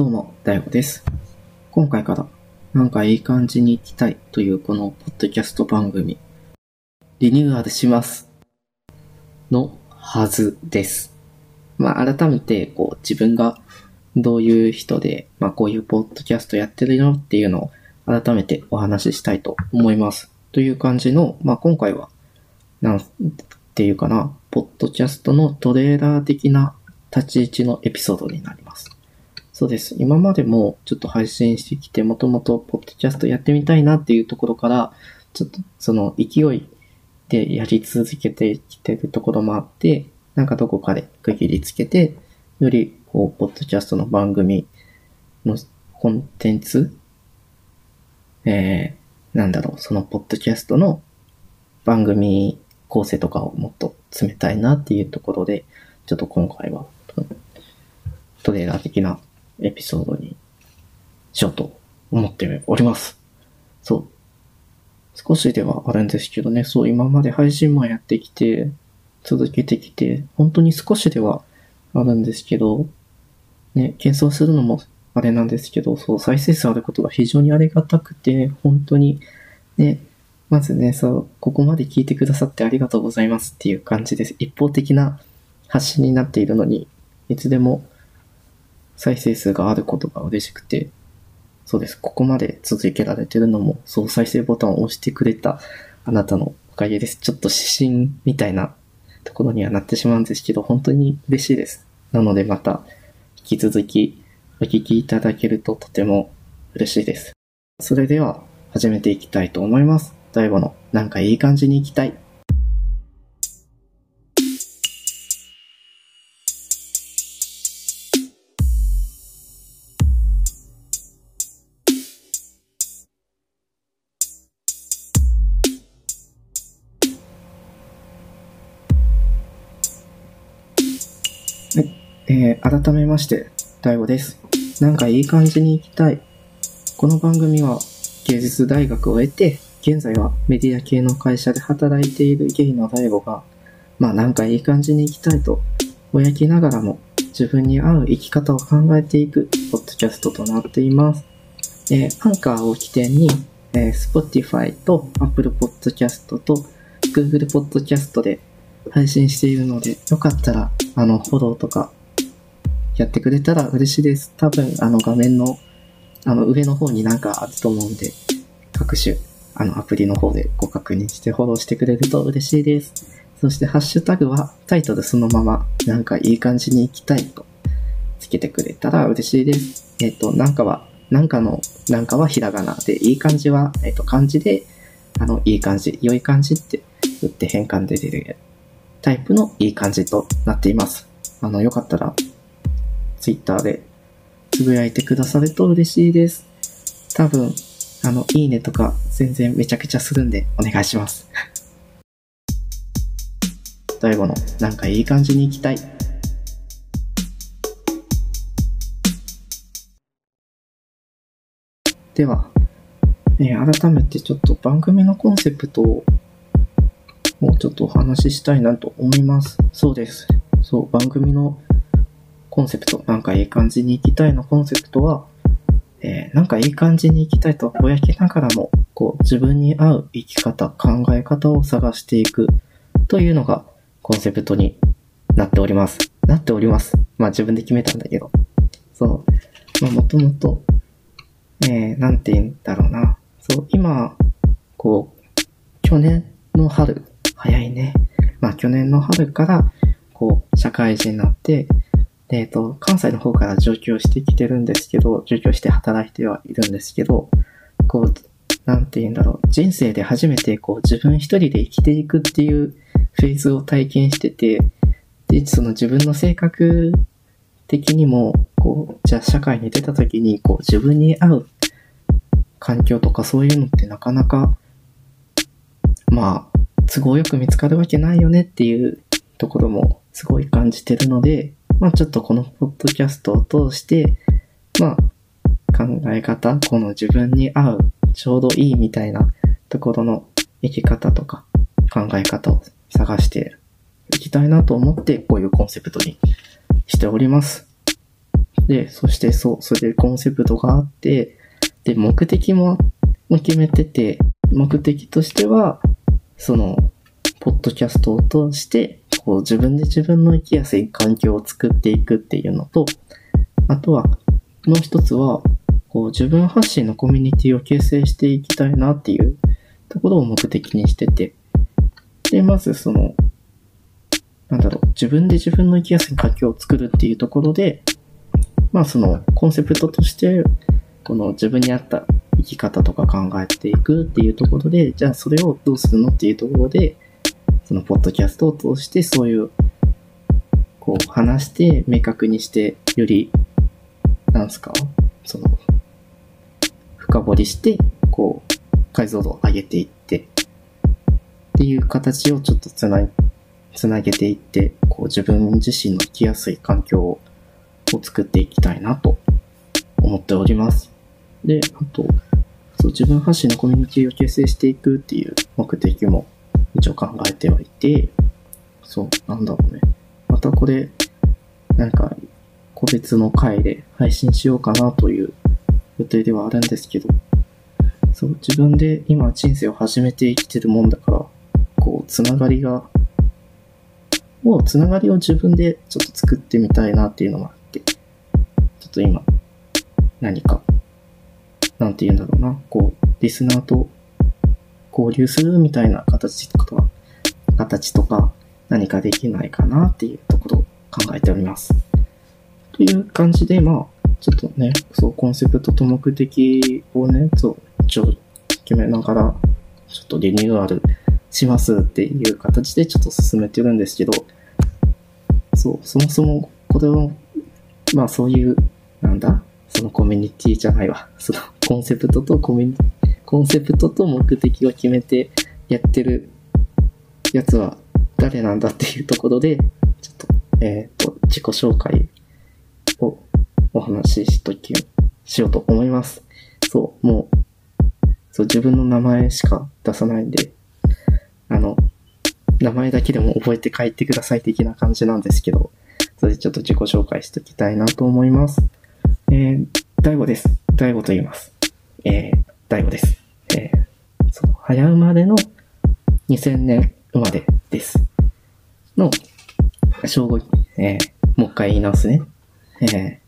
どうも、大悟です。今回から、なんかいい感じに行きたいというこのポッドキャスト番組、リニューアルします。のはずです。まあ、改めて、こう、自分がどういう人で、まあ、こういうポッドキャストやってるよっていうのを改めてお話ししたいと思います。という感じの、まあ、今回は、なんていうかな、ポッドキャストのトレーラー的な立ち位置のエピソードになります。そうです。今までもちょっと配信してきて、もともとポッドキャストやってみたいなっていうところから、ちょっとその勢いでやり続けてきてるところもあって、なんかどこかで区切りつけて、よりこう、ポッドキャストの番組のコンテンツ、えー、なんだろう、そのポッドキャストの番組構成とかをもっと詰めたいなっていうところで、ちょっと今回はトレーラー的なエピソードにしようと思っております。そう。少しではあるんですけどね、そう、今まで配信もやってきて、続けてきて、本当に少しではあるんですけど、ね、検討するのもあれなんですけど、そう、再生数あることが非常にありがたくて、本当に、ね、まずね、そう、ここまで聞いてくださってありがとうございますっていう感じです。一方的な発信になっているのに、いつでも再生数があることが嬉しくて、そうです。ここまで続けられてるのも、そう再生ボタンを押してくれたあなたのおかげです。ちょっと指針みたいなところにはなってしまうんですけど、本当に嬉しいです。なのでまた引き続きお聞きいただけるととても嬉しいです。それでは始めていきたいと思います。大悟のなんかいい感じに行きたい。はいえー、改めまして、大悟です。なんかいい感じに行きたい。この番組は芸術大学を得て、現在はメディア系の会社で働いているゲイの大悟が、まあなんかいい感じに行きたいと、ぼやきながらも自分に合う生き方を考えていくポッドキャストとなっています。えー、アンカーを起点に、えー、Spotify と Apple Podcast と Google Podcast で配信しているので、よかったら、あの、フォローとかやってくれたら嬉しいです。多分、あの画面の、あの上の方になんかあると思うんで、各種、あのアプリの方でご確認してフォローしてくれると嬉しいです。そしてハッシュタグはタイトルそのまま、なんかいい感じに行きたいとつけてくれたら嬉しいです。えっ、と、なんかは、なんかの、なんかはひらがなで、いい感じは、えっ、と、漢字で、あの、いい感じ、良い感じって打って変換で出るタイプのいい感じとなっています。あの、よかったら、ツイッターでつぶやいてくださると嬉しいです。多分、あの、いいねとか全然めちゃくちゃするんでお願いします。最後の、なんかいい感じに行きたい。では、えー、改めてちょっと番組のコンセプトをもうちょっとお話ししたいなと思います。そうです。そう、番組のコンセプト、なんかいい感じに行きたいのコンセプトは、えー、なんかいい感じに行きたいとぼやきながらも、こう、自分に合う生き方、考え方を探していくというのがコンセプトになっております。なっております。まあ自分で決めたんだけど。そう。まあもともと、えー、なんて言うんだろうな。そう、今、こう、去年の春、早いね。まあ去年の春から、こう、社会人になって、えっ、ー、と、関西の方から上京してきてるんですけど、上京して働いてはいるんですけど、こう、なんて言うんだろう、人生で初めてこう自分一人で生きていくっていうフェーズを体験してて、で、その自分の性格的にも、こう、じゃあ社会に出た時に、こう自分に合う環境とかそういうのってなかなか、まあ、都合よく見つかるわけないよねっていうところもすごい感じてるので、まあちょっとこのポッドキャストを通して、まあ考え方、この自分に合うちょうどいいみたいなところの生き方とか考え方を探していきたいなと思ってこういうコンセプトにしております。で、そしてそう、それでコンセプトがあって、で、目的も決めてて、目的としては、その、ポッドキャストを通して、こう自分で自分の生きやすい環境を作っていくっていうのと、あとは、もう一つは、こう自分発信のコミュニティを形成していきたいなっていうところを目的にしてて、で、まずその、なんだろう、自分で自分の生きやすい環境を作るっていうところで、まあそのコンセプトとして、この自分に合った生き方とか考えていくっていうところで、じゃあそれをどうするのっていうところで、そのポッドキャストを通してそういう、こう話して明確にして、より、なんすか、その、深掘りして、こう、解像度を上げていって、っていう形をちょっとつなつなげていって、こう自分自身の生きやすい環境を作っていきたいなと思っております。で、あと、そう自分発信のコミュニティを形成していくっていう目的も一応考えてはいて、そう、なんだろうね。またこれ、なんか、個別の回で配信しようかなという予定ではあるんですけど、そう、自分で今人生を始めて生きてるもんだから、こう、つながりが、もうつながりを自分でちょっと作ってみたいなっていうのもあって、ちょっと今、何か、なんて言うんだろうな、こう、リスナーと交流するみたいな形とか、形とか、何かできないかなっていうところを考えております。という感じで、まあ、ちょっとね、そう、コンセプトと目的をね、そう、一応決めながら、ちょっとリニューアルしますっていう形でちょっと進めてるんですけど、そう、そもそもこれを、まあそういう、なんだ、そのコミュニティじゃないわ。そのコンセプトとコミュニ、コンセプトと目的を決めてやってるやつは誰なんだっていうところで、ちょっと、えっ、ー、と、自己紹介をお話ししとき、しようと思います。そう、もう、そう、自分の名前しか出さないんで、あの、名前だけでも覚えて帰ってください的な感じなんですけど、それでちょっと自己紹介しときたいなと思います。えー、大悟です。大悟と言います。えー、大悟です。えー、そう、早生まれの2000年生まれです。の、正午、えー、もう一回言い直すね。え、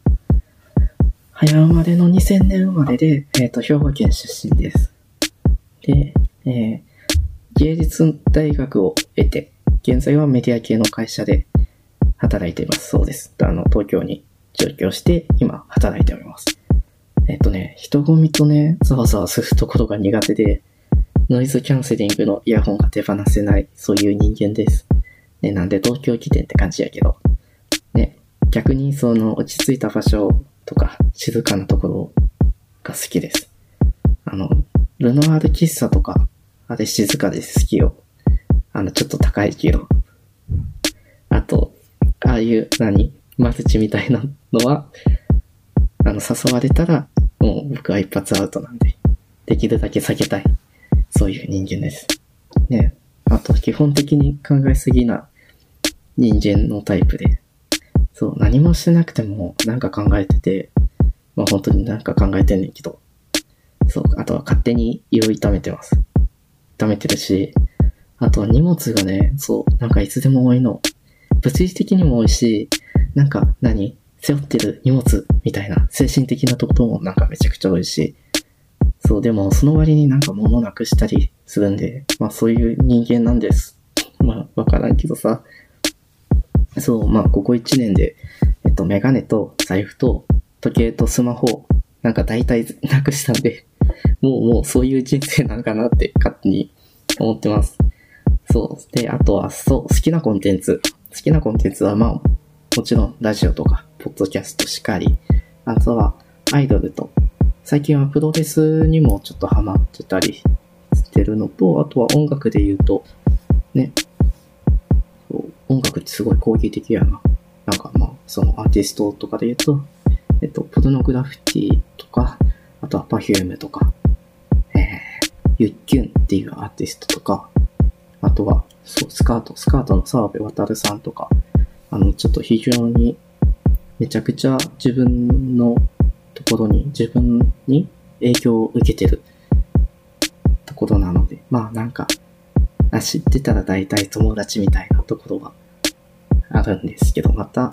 早生まれの2000年生まれで、えっ、と、兵庫県出身です。で、え、芸術大学を得て、現在はメディア系の会社で働いています。そうです。あの、東京に上京して、今、働いております。えっとね、人混みとね、ざわざわするところが苦手で、ノイズキャンセリングのイヤホンが手放せない、そういう人間です。ね、なんで東京来てって感じやけど。ね、逆にその落ち着いた場所とか、静かなところが好きです。あの、ルノワール喫茶とか、あれ静かです好きよ。あの、ちょっと高いけど。あと、ああいう、何？マルチみたいなのは、あの、誘われたら、もう僕は一発アウトなんで、できるだけ避けたい。そういう人間です。ね。あと、基本的に考えすぎな人間のタイプで、そう、何もしてなくてもなんか考えてて、まあ本当になんか考えてんねんけど、そう、あとは勝手に胃を痛めてます。溜めてるし、あとは荷物がね、そう、なんかいつでも多いの。物理的にも多いし、なんか何？背負ってる荷物みたいな精神的なところもなんかめちゃくちゃ多いし、そう、でもその割になんか物なくしたりするんで、まあそういう人間なんです。まあわからんけどさ。そう、まあここ1年で、えっとメガネと財布と時計とスマホ、なんか大体なくしたんで、もうもうそういう人生なんかなって勝手に思ってます。そう。で、あとは、そう、好きなコンテンツ。好きなコンテンツは、まあ、もちろん、ラジオとか、ポッドキャストしかり、あとは、アイドルと、最近はプロレスにもちょっとハマってたりしてるのと、あとは音楽で言うと、ね、音楽ってすごい攻撃的やな。なんかまあ、そのアーティストとかで言うと、えっと、ポルノグラフィティとか、あとは Perfume とか、えー、ユッキュンっていうアーティストとか、あとは、そう、スカート、スカートの澤部渉さんとか、あの、ちょっと非常にめちゃくちゃ自分のところに、自分に影響を受けてるところなので、まあなんか、知ってたら大体友達みたいなところはあるんですけど、また、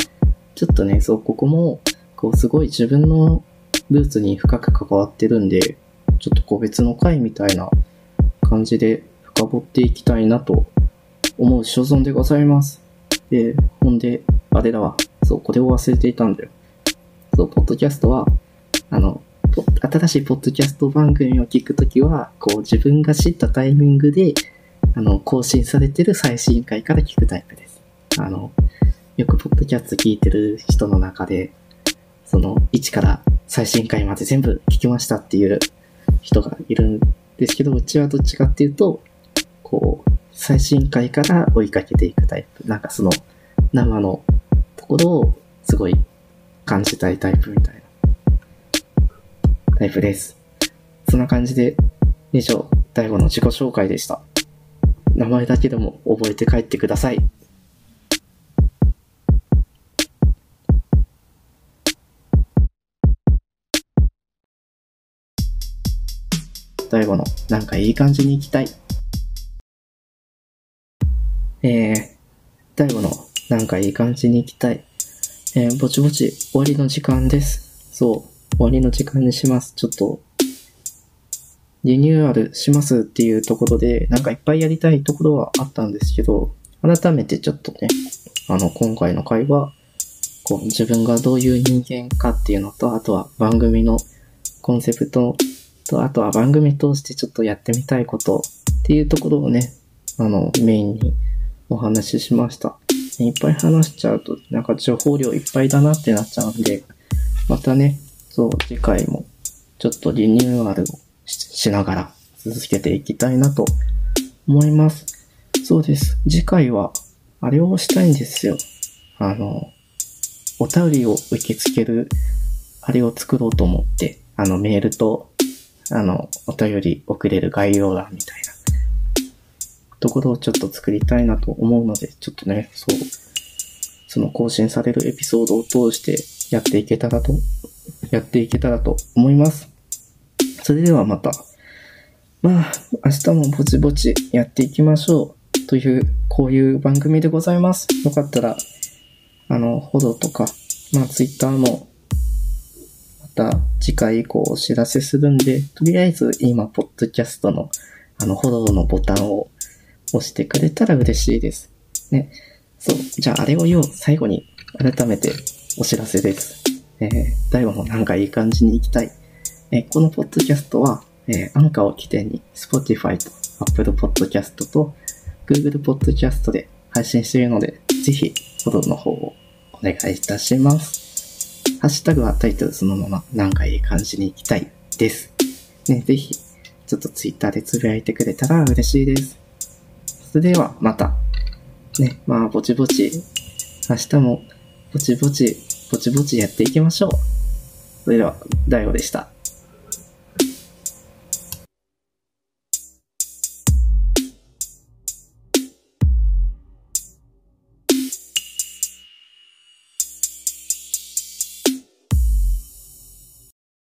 ちょっとね、そう、ここも、こう、すごい自分のルーツに深く関わってるんで、ちょっと個別の回みたいな感じで深掘っていきたいなと思う所存でございます。で、ほんで、あれだわ。そう、これを忘れていたんだよ。そう、ポッドキャストは、あの、新しいポッドキャスト番組を聞くときは、こう自分が知ったタイミングで、あの、更新されてる最新回から聞くタイプです。あの、よくポッドキャスト聞いてる人の中で、その、1から最新回まで全部聞きましたっていう人がいるんですけど、うちはどっちかっていうと、こう、最新回から追いかけていくタイプ。なんかその、生のところをすごい感じたいタイプみたいなタイプです。そんな感じで、以上、第5の自己紹介でした。名前だけでも覚えて帰ってください。第5の、なんかいい感じに行きたい。えー、第5の、なんかいい感じに行きたい。えー、ぼちぼち終わりの時間です。そう。終わりの時間にします。ちょっと、リニューアルしますっていうところで、なんかいっぱいやりたいところはあったんですけど、改めてちょっとね、あの、今回の回は、こう、自分がどういう人間かっていうのと、あとは番組のコンセプトと、あとは番組通してちょっとやってみたいことっていうところをね、あの、メインにお話ししました。いっぱい話しちゃうと、なんか情報量いっぱいだなってなっちゃうんで、またね、そう、次回もちょっとリニューアルをしながら続けていきたいなと思います。そうです。次回は、あれをしたいんですよ。あの、お便りを受け付ける、あれを作ろうと思って、あの、メールと、あの、お便り送れる概要欄みたいな、ところをちょっと作りたいなと思うので、ちょっとね、そう、その更新されるエピソードを通してやっていけたらとやっていけたらと思います。それではまた。まあ、明日もぼちぼちやっていきましょう。という、こういう番組でございます。よかったら、あの、フォローとか、まあ、ツイッターも、また次回以降お知らせするんで、とりあえず今、ポッドキャストの、あの、フォローのボタンを押してくれたら嬉しいです。ね。そう。じゃあ、あれを言おう。最後に、改めてお知らせです。えー、大悟もなんかいい感じに行きたい。えー、このポッドキャストは、えー、アンカーを起点に Spotify と Apple Podcast と Google Podcast で配信しているので、ぜひフォローの方をお願いいたします。ハッシュタグはタイトルそのままなんかいい感じに行きたいです。ね、ぜひ、ちょっと Twitter でつぶやいてくれたら嬉しいです。それではまた。ね、まあぼちぼち、明日もぼちぼちぼちぼちやっていきましょう。それでは、大悟でした。